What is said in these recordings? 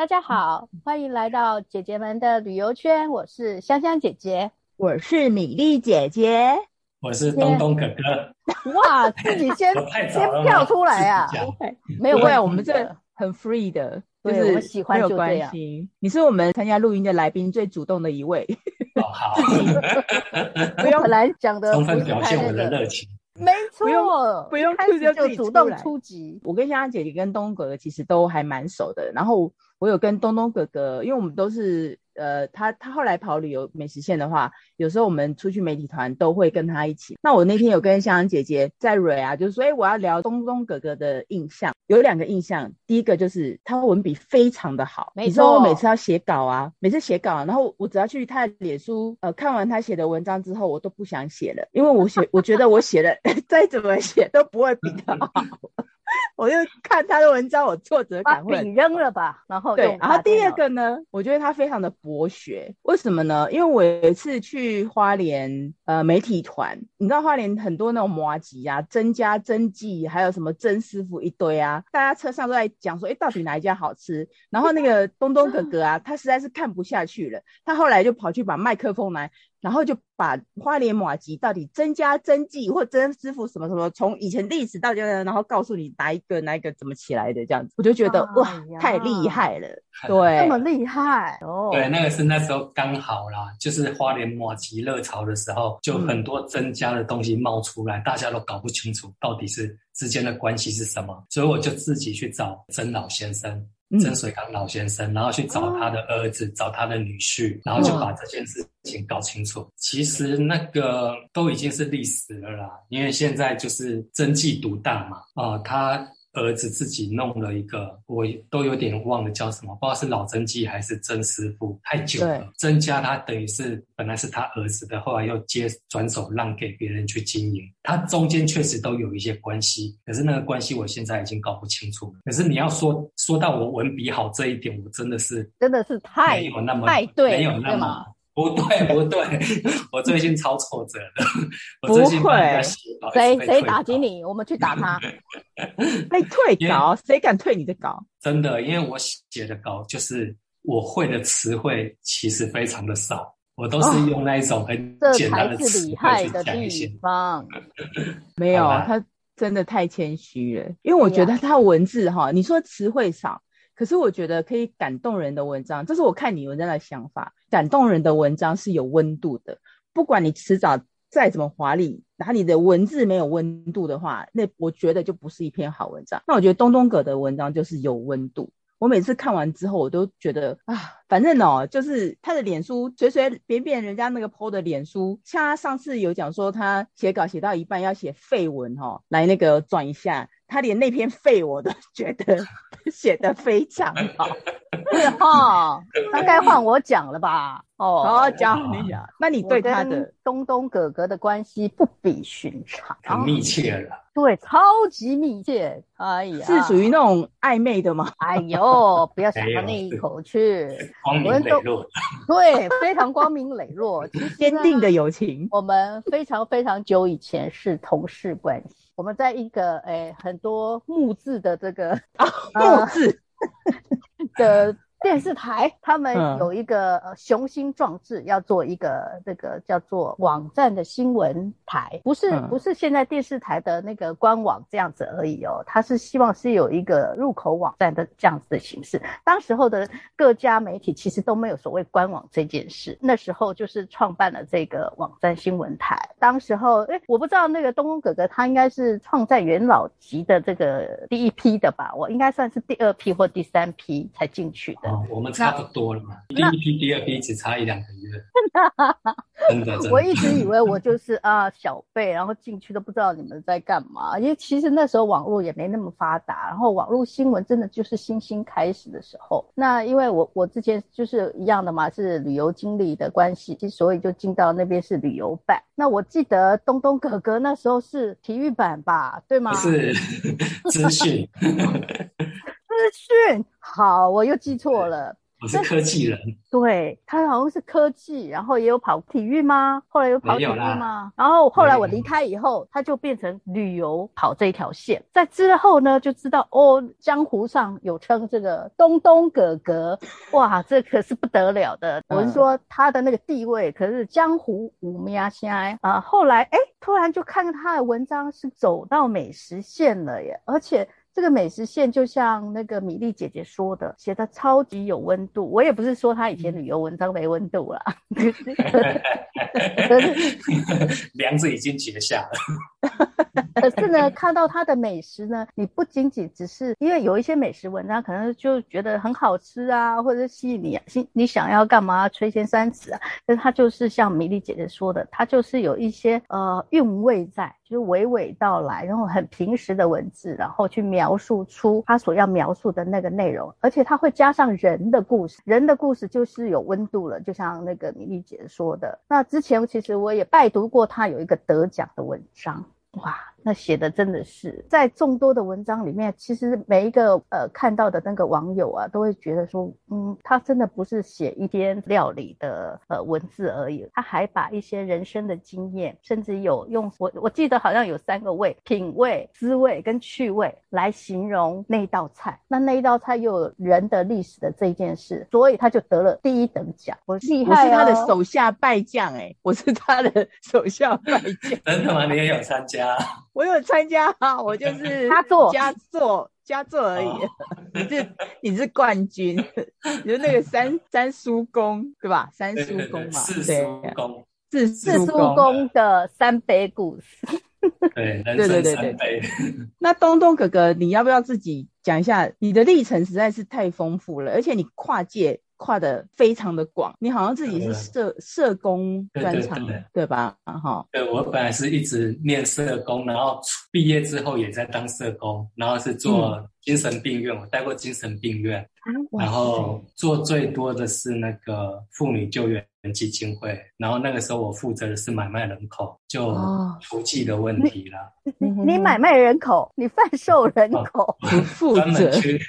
大家好，欢迎来到姐姐们的旅游圈。我是香香姐姐，我是米粒姐姐，我是东东哥哥。哇，自己先 先跳出来啊！没有关系，我们这很 free 的，就是我们喜欢就这样。你是我们参加录音的来宾最主动的一位。哦，好，不用来讲的，充分表现我的热情。没错，不用开始就主动出击。我跟香香姐姐跟东东哥哥其实都还蛮熟的，然后。我有跟东东哥哥，因为我们都是呃，他他后来跑旅游美食线的话，有时候我们出去媒体团都会跟他一起。那我那天有跟香香姐姐在蕊啊，就是说，哎，我要聊东东哥哥的印象，有两个印象。第一个就是他文笔非常的好，你知道我每次要写稿啊，每次写稿啊，然后我只要去他的脸书，呃，看完他写的文章之后，我都不想写了，因为我写，我觉得我写的 再怎么写都不会比他好。我就看他的文章，我挫折感会你扔了吧，然后对，然后第二个呢，我觉得他非常的博学，为什么呢？因为我有一次去花莲呃媒体团，你知道花莲很多那种麻吉啊，曾家、曾记，还有什么曾师傅一堆啊，大家车上都在讲说，哎，到底哪一家好吃？然后那个东东哥哥啊，他实在是看不下去了，他后来就跑去把麦克风来。然后就把花莲马吉到底曾家曾记或曾师傅什么什么，从以前历史到现在，然后告诉你哪一个哪一个怎么起来的这样子，我就觉得、哎、哇，太厉害了，对，这么厉害哦。对，那个是那时候刚好啦，就是花莲马吉热潮的时候，就很多曾家的东西冒出来，嗯、大家都搞不清楚到底是之间的关系是什么，所以我就自己去找曾老先生。曾水刚老先生，然后去找他的儿子，哦、找他的女婿，然后就把这件事情搞清楚。其实那个都已经是历史了啦，因为现在就是真迹独大嘛，啊、呃，他。儿子自己弄了一个，我都有点忘了叫什么，不知道是老曾记还是曾师傅，太久了。曾家他等于是本来是他儿子的，后来又接转手让给别人去经营，他中间确实都有一些关系，可是那个关系我现在已经搞不清楚了。可是你要说说到我文笔好这一点，我真的是真的是太没有那么太对，没有那么。不对 不对，我最近超挫折的。不会，谁谁打击你？我们去打他。被退稿，谁敢退你的稿？真的，因为我写的稿就是我会的词汇其实非常的少，我都是用那一种很简单的词汇去讲一些。这才是厉害的地方。没有，他真的太谦虚了。因为我觉得他文字哈，你说词汇少。可是我觉得可以感动人的文章，这是我看你文章的想法。感动人的文章是有温度的，不管你迟早再怎么华丽，然后你的文字没有温度的话，那我觉得就不是一篇好文章。那我觉得东东哥的文章就是有温度。我每次看完之后，我都觉得啊，反正哦，就是他的脸书随随便便人家那个 po 的脸书，像他上次有讲说他写稿写到一半要写废文哈、哦，来那个转一下。他连那篇废我都觉得 写得非常好，是 哈，那该换我讲了吧？哦，好讲你讲，那你对他的东东哥哥的关系不比寻常，很密切了，对，超级密切，哎呀，是属于那种暧昧的吗？哎呦，不要想到那一口去，光明磊落，对，非常光明磊落，坚定的友情，我们非常非常久以前是同事关系。我们在一个诶、欸、很多木字的这个木字 的。电视台他们有一个呃雄心壮志，要做一个这个叫做网站的新闻台，不是不是现在电视台的那个官网这样子而已哦，他是希望是有一个入口网站的这样子的形式。当时候的各家媒体其实都没有所谓官网这件事，那时候就是创办了这个网站新闻台。当时候，哎，我不知道那个东东哥哥他应该是创在元老级的这个第一批的吧，我应该算是第二批或第三批才进去的。哦，我们差不多了嘛，第一批、第二批只差一两个月。真的，真的，我一直以为我就是啊小辈，然后进去都不知道你们在干嘛，因为其实那时候网络也没那么发达，然后网络新闻真的就是新兴开始的时候。那因为我我之前就是一样的嘛，是旅游经历的关系，所以就进到那边是旅游办。那我记得东东哥哥那时候是体育版吧，对吗？是 资讯。资讯好，我又记错了。我是科技人。对，他好像是科技，然后也有跑体育吗？后来有跑体育吗？然后后来我离开以后，他就变成旅游跑这一条线。在之后呢，就知道哦，江湖上有称这个东东哥哥，哇，这可是不得了的。我是说他的那个地位，可是江湖无名声啊。后来哎，突然就看到他的文章是走到美食线了耶，而且。这个美食线就像那个米粒姐姐说的，写的超级有温度。我也不是说她以前旅游文章没温度啦，梁子已经结下了。可是呢，看到它的美食呢，你不仅仅只是因为有一些美食文章可能就觉得很好吃啊，或者吸引你啊，你想要干嘛垂涎三尺啊？但它就是像米粒姐姐说的，它就是有一些呃韵味在。就是娓娓道来，然后很平实的文字，然后去描述出他所要描述的那个内容，而且他会加上人的故事，人的故事就是有温度了，就像那个米粒姐说的。那之前其实我也拜读过他有一个得奖的文章，哇。那写的真的是在众多的文章里面，其实每一个呃看到的那个网友啊，都会觉得说，嗯，他真的不是写一篇料理的呃文字而已，他还把一些人生的经验，甚至有用我我记得好像有三个味：品味、滋味跟趣味来形容那一道菜。那那一道菜又有人的历史的这一件事，所以他就得了第一等奖。我厉害、哦、我是他的手下败将哎，我是他的手下败将。真的吗？你也有参加？我有参加啊，我就是 佳作，佳作，佳作而已。哦、你是你是冠军，你是那个三 三叔公对吧？三叔公嘛，四叔公，四四叔公的三杯故事。对，对对对对对。那东东哥哥，你要不要自己讲一下？你的历程实在是太丰富了，而且你跨界。跨的非常的广，你好像自己是社社工专长，对。吧？哈，对，我本来是一直念社工，然后毕业之后也在当社工，然后是做精神病院，嗯、我待过精神病院，然后做最多的是那个妇女救援基金会，然后那个时候我负责的是买卖人口，就出境的问题了。哦你你买卖人口，你贩售人口，负责专门去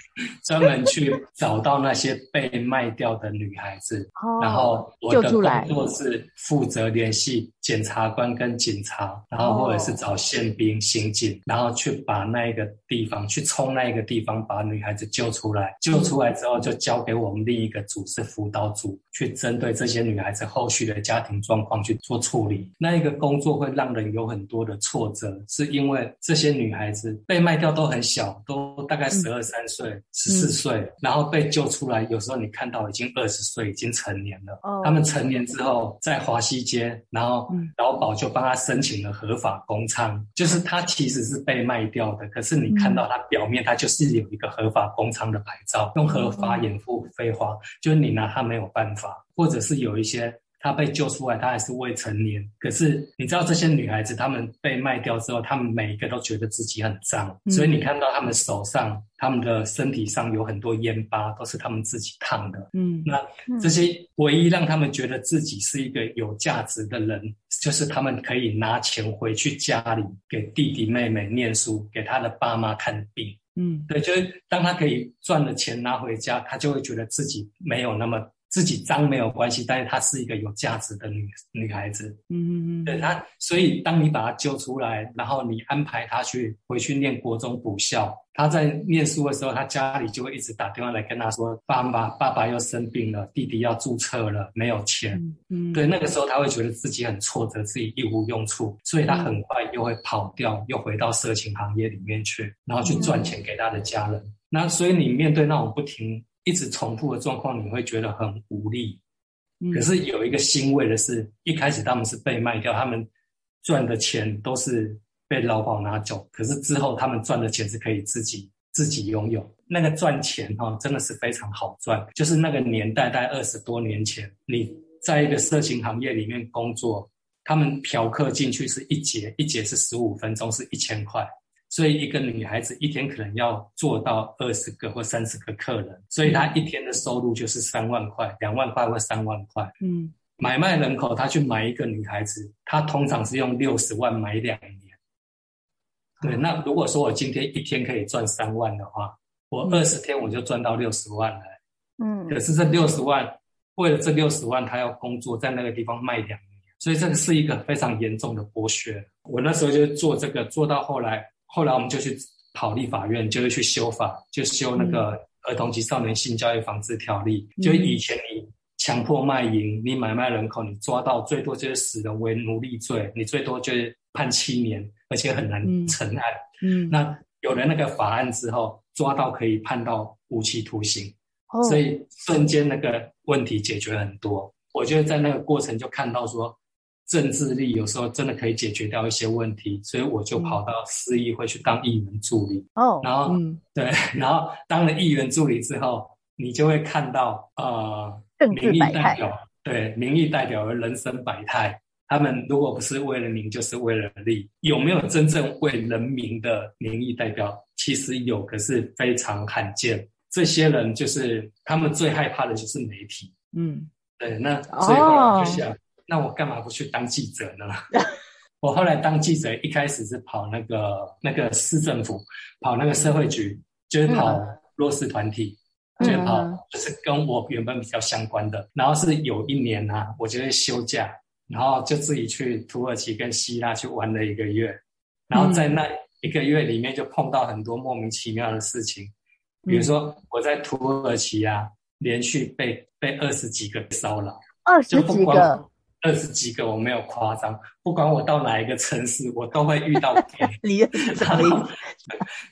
专门去找到那些被卖掉的女孩子，哦、然后我的工作是负责联系检察官跟警察，然后或者是找宪兵、刑警，然后去把那一个地方去冲那一个地方，把女孩子救出来。救出来之后，就交给我们另一个组是辅导组，去针对这些女孩子后续的家庭状况去做处理。那一个工作会让人有很多的挫折，是。因为这些女孩子被卖掉都很小，都大概十二三岁、十四岁，然后被救出来，有时候你看到已经二十岁，已经成年了。哦，他们成年之后在华西街，然后劳保就帮他申请了合法公娼，就是他其实是被卖掉的，可是你看到他表面他就是有一个合法公娼的牌照，用合法掩护非法，就是你拿他没有办法，或者是有一些。她被救出来，她还是未成年。可是你知道，这些女孩子她们被卖掉之后，她们每一个都觉得自己很脏，嗯、所以你看到她们手上、她们的身体上有很多烟疤，都是她们自己烫的。嗯，那这些唯一让她们觉得自己是一个有价值的人，就是她们可以拿钱回去家里给弟弟妹妹念书，给他的爸妈看病。嗯，对，就是当她可以赚了钱拿回家，她就会觉得自己没有那么。自己脏没有关系，但是她是一个有价值的女女孩子。嗯嗯嗯，对她，所以当你把她揪出来，然后你安排她去回去念国中补校，她在念书的时候，她家里就会一直打电话来跟她说：“爸爸，爸爸又生病了，弟弟要注册了，没有钱。”嗯，对，那个时候她会觉得自己很挫折，自己一无用处，所以她很快又会跑掉，又回到色情行业里面去，然后去赚钱给她的家人。嗯、那所以你面对那种不停。一直重复的状况，你会觉得很无力。可是有一个欣慰的是，一开始他们是被卖掉，他们赚的钱都是被劳保拿走。可是之后他们赚的钱是可以自己自己拥有。那个赚钱哈，真的是非常好赚。就是那个年代，在二十多年前，你在一个色情行业里面工作，他们嫖客进去是一节，一节是十五分钟，是一千块。所以一个女孩子一天可能要做到二十个或三十个客人，所以她一天的收入就是三万块、两万块或三万块。嗯，买卖人口，他去买一个女孩子，他通常是用六十万买两年。对，那如果说我今天一天可以赚三万的话，我二十天我就赚到六十万了。嗯，可是这六十万，为了这六十万，他要工作在那个地方卖两年，所以这个是一个非常严重的剥削。我那时候就做这个，做到后来，后来我们就去跑立法院，就是去修法，就修那个儿童及少年性教育防治条例。嗯、就以前你强迫卖淫，你买卖人口，你抓到最多就是死人为奴隶罪，你最多就是判七年，而且很难成案。嗯，嗯那有了那个法案之后，抓到可以判到无期徒刑。所以瞬间那个问题解决很多，我觉得在那个过程就看到说，政治力有时候真的可以解决掉一些问题，所以我就跑到市议会去当议员助理。哦，然后对，然后当了议员助理之后，你就会看到呃，民意代表对民意代表的人生百态，他们如果不是为了民，就是为了利，有没有真正为人民的民意代表？其实有，可是非常罕见。这些人就是他们最害怕的就是媒体，嗯，对，那所以后来我就想，哦、那我干嘛不去当记者呢？我后来当记者，一开始是跑那个那个市政府，跑那个社会局，就是跑弱势团体，嗯、就是跑就是跟我原本比较相关的。然后是有一年啊，我就会休假，然后就自己去土耳其跟希腊去玩了一个月，然后在那一个月里面就碰到很多莫名其妙的事情。比如说我在土耳其啊，连续被被二十几个骚扰，二十几个，二十几个，我没有夸张，不管我到哪一个城市，我都会遇到。你什么意思？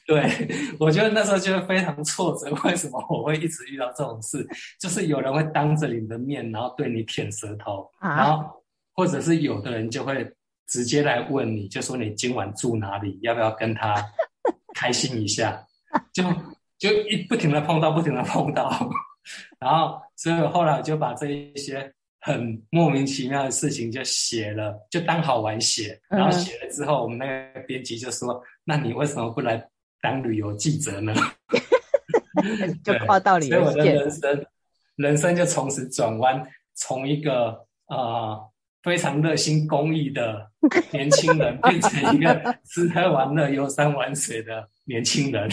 对，我觉得那时候就非常挫折。为什么我会一直遇到这种事？就是有人会当着你的面，然后对你舔舌头，啊、然后或者是有的人就会直接来问你，就说你今晚住哪里，要不要跟他开心一下？就。就一不停的碰到，不停的碰到，然后所以后来我就把这一些很莫名其妙的事情就写了，就当好玩写。然后写了之后，我们那个编辑就说：“嗯、那你为什么不来当旅游记者呢？” 就跨到旅游，所以我的人生人生就从此转弯，从一个啊。呃非常热心公益的年轻人，变成一个吃喝玩乐、游山玩水的年轻人。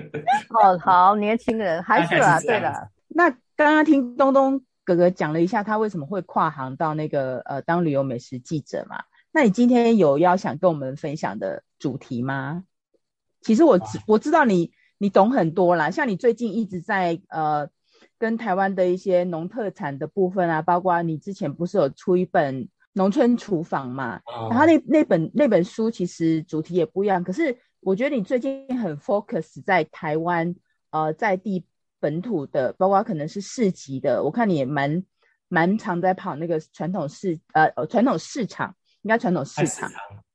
哦，好，年轻人还是啊，对了。那刚刚听东东哥哥讲了一下，他为什么会跨行到那个呃当旅游美食记者嘛？那你今天有要想跟我们分享的主题吗？其实我知我知道你你懂很多啦，像你最近一直在呃。跟台湾的一些农特产的部分啊，包括你之前不是有出一本农村厨房嘛？然后那那本那本书其实主题也不一样，可是我觉得你最近很 focus 在台湾呃在地本土的，包括可能是市集的，我看你也蛮蛮常在跑那个传统市呃传统市场，应该传统市场，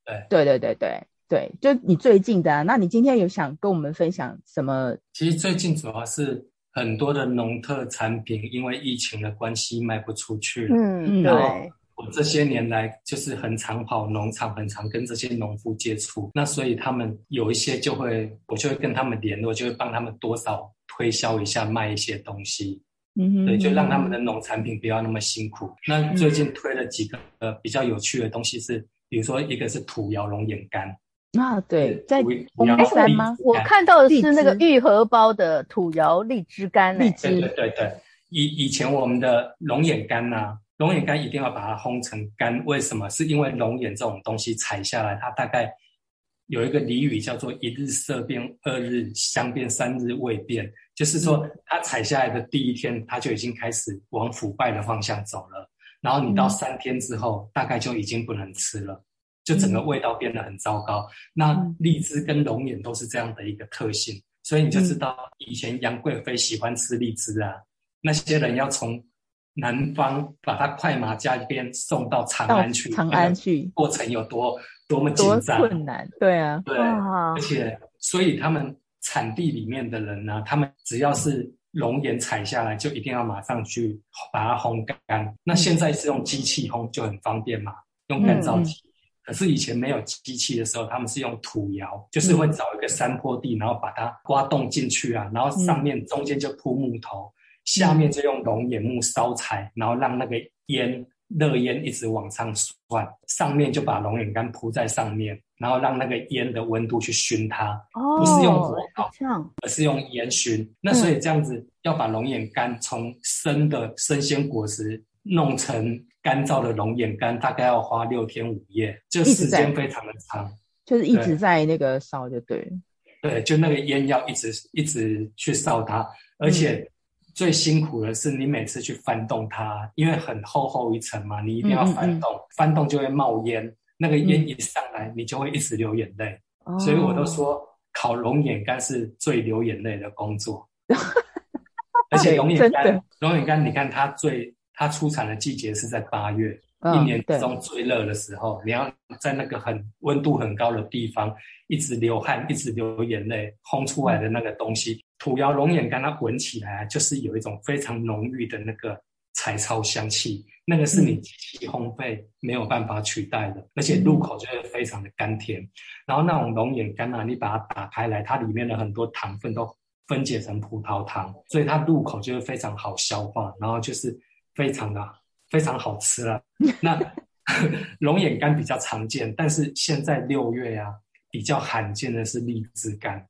对对对对对对，就你最近的啊，那你今天有想跟我们分享什么？其实最近主要是。很多的农特产品因为疫情的关系卖不出去了。嗯，然后我这些年来就是很常跑农场，很常跟这些农夫接触。那所以他们有一些就会，我就会跟他们联络，就会帮他们多少推销一下，卖一些东西。嗯哼，对，就让他们的农产品不要那么辛苦。那最近推了几个呃比较有趣的东西是，比如说一个是土窑龙眼干。啊，对，在红山吗？我看到的是那个玉荷包的土窑荔枝干，荔枝。对对对，以以前我们的龙眼干呐、啊，龙眼干一定要把它烘成干，为什么？是因为龙眼这种东西采下来，它大概有一个俚语叫做“一日色变，二日香变，三日味变”，就是说它采下来的第一天，它就已经开始往腐败的方向走了，然后你到三天之后，大概就已经不能吃了。就整个味道变得很糟糕。嗯、那荔枝跟龙眼都是这样的一个特性，所以你就知道以前杨贵妃喜欢吃荔枝啊，嗯、那些人要从南方把它快马加鞭送到长安去，长安去。过程有多多么紧张困难，对啊，对，而且所以他们产地里面的人呢，他们只要是龙眼采下来，就一定要马上去把它烘干。那现在是用机器烘，就很方便嘛，用干燥机。嗯可是以前没有机器的时候，他们是用土窑，就是会找一个山坡地，然后把它挖洞进去啊，然后上面中间就铺木头，下面就用龙眼木烧柴，然后让那个烟热烟一直往上窜，上面就把龙眼干铺在上面，然后让那个烟的温度去熏它，哦、不是用火烤，而是用烟熏。那所以这样子要把龙眼干从生的生鲜果实弄成干燥的龙眼干，大概要花六天五夜，就时间非常的长，就是一直在那个烧，就对。对，就那个烟要一直一直去烧它，而且最辛苦的是你每次去翻动它，因为很厚厚一层嘛，你一定要翻动，嗯嗯嗯翻动就会冒烟，那个烟一上来，你就会一直流眼泪。嗯、所以我都说烤龙眼干是最流眼泪的工作，而且龙眼干，龙眼干，你看它最它出产的季节是在八月。一年之中最热的时候，你要在那个很温度很高的地方，一直流汗，一直流眼泪，烘出来的那个东西，土窑龙眼干它闻起来就是有一种非常浓郁的那个柴草香气，那个是你机器烘焙没有办法取代的，而且入口就会非常的甘甜。然后那种龙眼干啊，你把它打开来，它里面的很多糖分都分解成葡萄糖，所以它入口就会非常好消化，然后就是非常的。非常好吃了。那龙眼干比较常见，但是现在六月呀、啊，比较罕见的是荔枝干。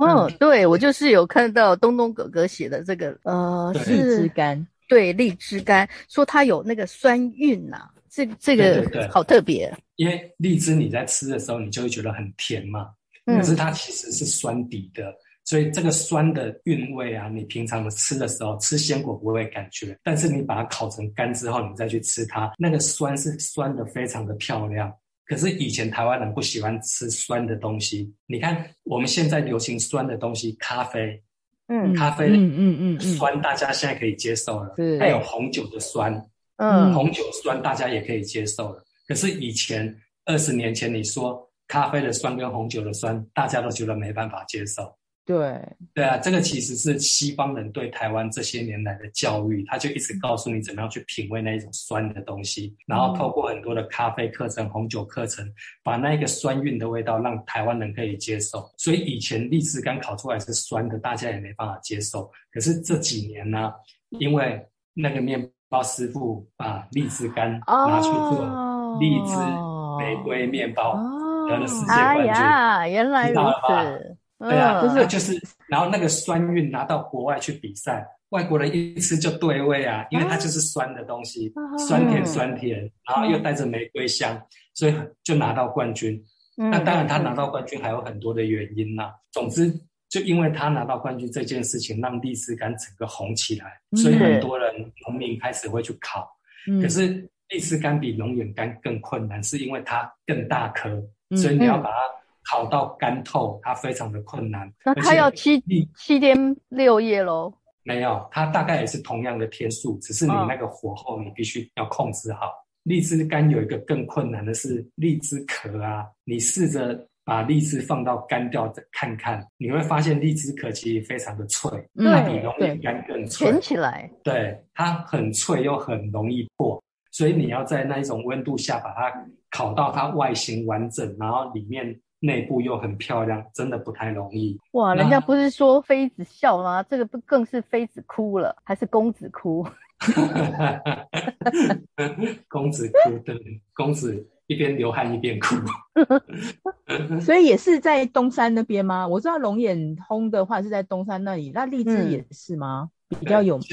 哦，嗯、对，我就是有看到东东哥哥写的这个，呃，荔枝干。对，荔枝干说它有那个酸韵呐、啊，这这个好特别。因为荔枝你在吃的时候，你就会觉得很甜嘛，嗯、可是它其实是酸底的。所以这个酸的韵味啊，你平常的吃的时候吃鲜果不会感觉，但是你把它烤成干之后，你再去吃它，那个酸是酸的非常的漂亮。可是以前台湾人不喜欢吃酸的东西，你看我们现在流行酸的东西，咖啡，嗯，咖啡，嗯嗯嗯，酸大家现在可以接受了，嗯、还有红酒的酸，嗯，红酒酸大家也可以接受了。可是以前二十年前你说咖啡的酸跟红酒的酸，大家都觉得没办法接受。对对啊，这个其实是西方人对台湾这些年来的教育，他就一直告诉你怎么样去品味那一种酸的东西，然后透过很多的咖啡课程、红酒课程，把那个酸韵的味道让台湾人可以接受。所以以前荔枝干烤出来是酸的，大家也没办法接受。可是这几年呢，因为那个面包师傅把荔枝干拿去做荔枝玫瑰面包，得了世界冠军，哎呀，原来如此。对啊，就是就是，然后那个酸韵拿到国外去比赛，外国人一吃就对味啊，因为它就是酸的东西，酸甜酸甜，然后又带着玫瑰香，所以就拿到冠军。那当然他拿到冠军还有很多的原因呐。总之，就因为他拿到冠军这件事情，让荔枝干整个红起来，所以很多人农民开始会去烤。可是荔枝干比龙眼干更困难，是因为它更大颗，所以你要把它。烤到干透，它非常的困难。那它要七七天六夜喽？没有，它大概也是同样的天数，只是你那个火候你必须要控制好。哦、荔枝干有一个更困难的是荔枝壳啊，你试着把荔枝放到干掉的看看，你会发现荔枝壳其实非常的脆，它比龙眼干更脆。卷起来，对，它很脆又很容易破，所以你要在那一种温度下把它烤到它外形完整，然后里面。内部又很漂亮，真的不太容易。哇，人家不是说妃子笑吗？这个不更是妃子哭了，还是公子哭？公子哭，对，公子一边流汗一边哭。所以也是在东山那边吗？我知道龙眼通的话是在东山那里，那荔枝也是吗？嗯、比较有名。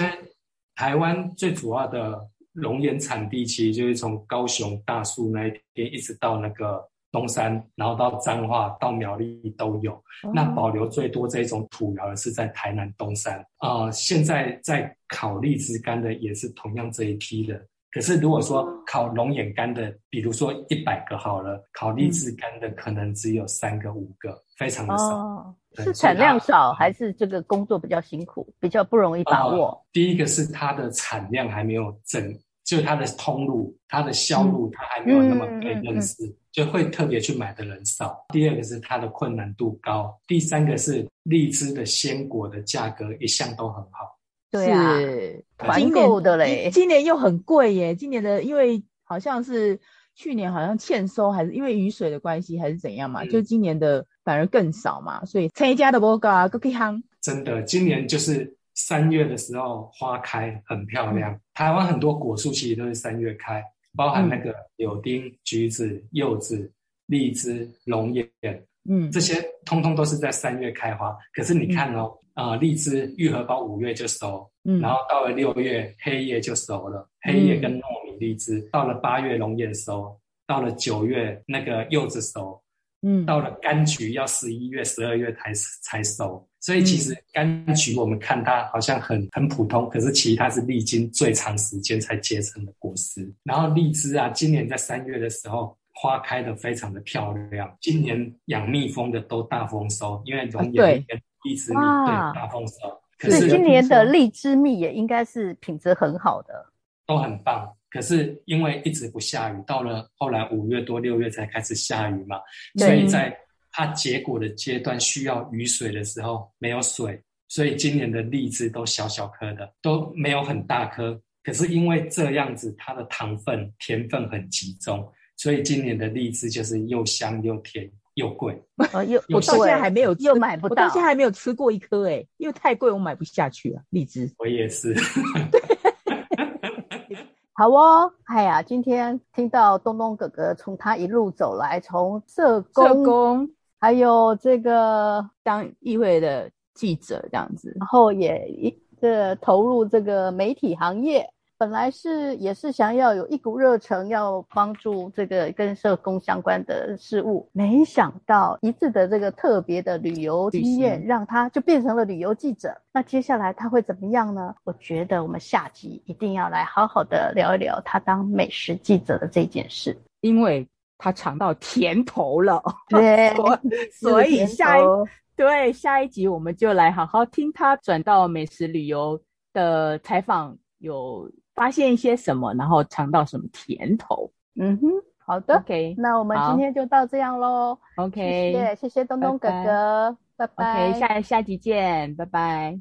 台湾最主要的龙眼产地其实就是从高雄大树那一边一直到那个。东山，然后到彰化，到苗栗都有。哦、那保留最多这种土窑的是在台南东山啊、呃。现在在烤荔枝干的也是同样这一批的。可是如果说烤龙眼干的，比如说一百个好了，烤荔枝干的可能只有三个五个，非常的少。哦、是产量少，还是这个工作比较辛苦，比较不容易把握？呃、第一个是它的产量还没有整。就它的通路，它的销路，它还没有那么被认识，嗯嗯嗯、就会特别去买的人少。第二个是它的困难度高，第三个是荔枝的鲜果的价格一向都很好。对啊，团购的嘞，今年又很贵耶。今年的因为好像是去年好像欠收，还是因为雨水的关系，还是怎样嘛？嗯、就今年的反而更少嘛，所以参加的不高啊，都可以夯。真的，今年就是。三月的时候花开很漂亮。嗯、台湾很多果树其实都是三月开，包含那个柳丁、橘子、柚子、荔枝、龙眼，嗯，这些通通都是在三月开花。可是你看哦，啊、嗯呃，荔枝玉荷包五月就熟，嗯，然后到了六月黑叶就熟了，黑叶跟糯米荔枝，嗯、到了八月龙眼熟，到了九月那个柚子熟。嗯，到了柑橘要十一月、十二月才才熟，所以其实柑橘我们看它好像很很普通，可是其实它是历经最长时间才结成的果实。然后荔枝啊，今年在三月的时候花开的非常的漂亮。今年养蜜蜂的都大丰收，因为龙眼跟荔枝蜜对大丰收。可是今年的荔枝蜜也应该是品质很好的，都很棒。可是因为一直不下雨，到了后来五月多六月才开始下雨嘛，所以在它结果的阶段需要雨水的时候没有水，所以今年的荔枝都小小颗的，都没有很大颗。可是因为这样子，它的糖分甜分很集中，所以今年的荔枝就是又香又甜又贵。呃，又我到现在还没有又买不到，我到现在还没有吃过一颗哎，因为太贵我买不下去啊，荔枝。我也是。好哦，哎呀，今天听到东东哥哥从他一路走来，从社工，社工还有这个当议会的记者这样子，然后也一这投入这个媒体行业。本来是也是想要有一股热忱，要帮助这个跟社工相关的事物，没想到一次的这个特别的旅游经验，让他就变成了旅游记者。那接下来他会怎么样呢？我觉得我们下集一定要来好好的聊一聊他当美食记者的这件事，因为他尝到甜头了。对，所以下一对下一集我们就来好好听他转到美食旅游的采访有。发现一些什么，然后尝到什么甜头。嗯哼，好的，OK，那我们今天就到这样喽。OK，谢谢谢谢东东哥哥，拜拜。OK，下下集见，拜拜。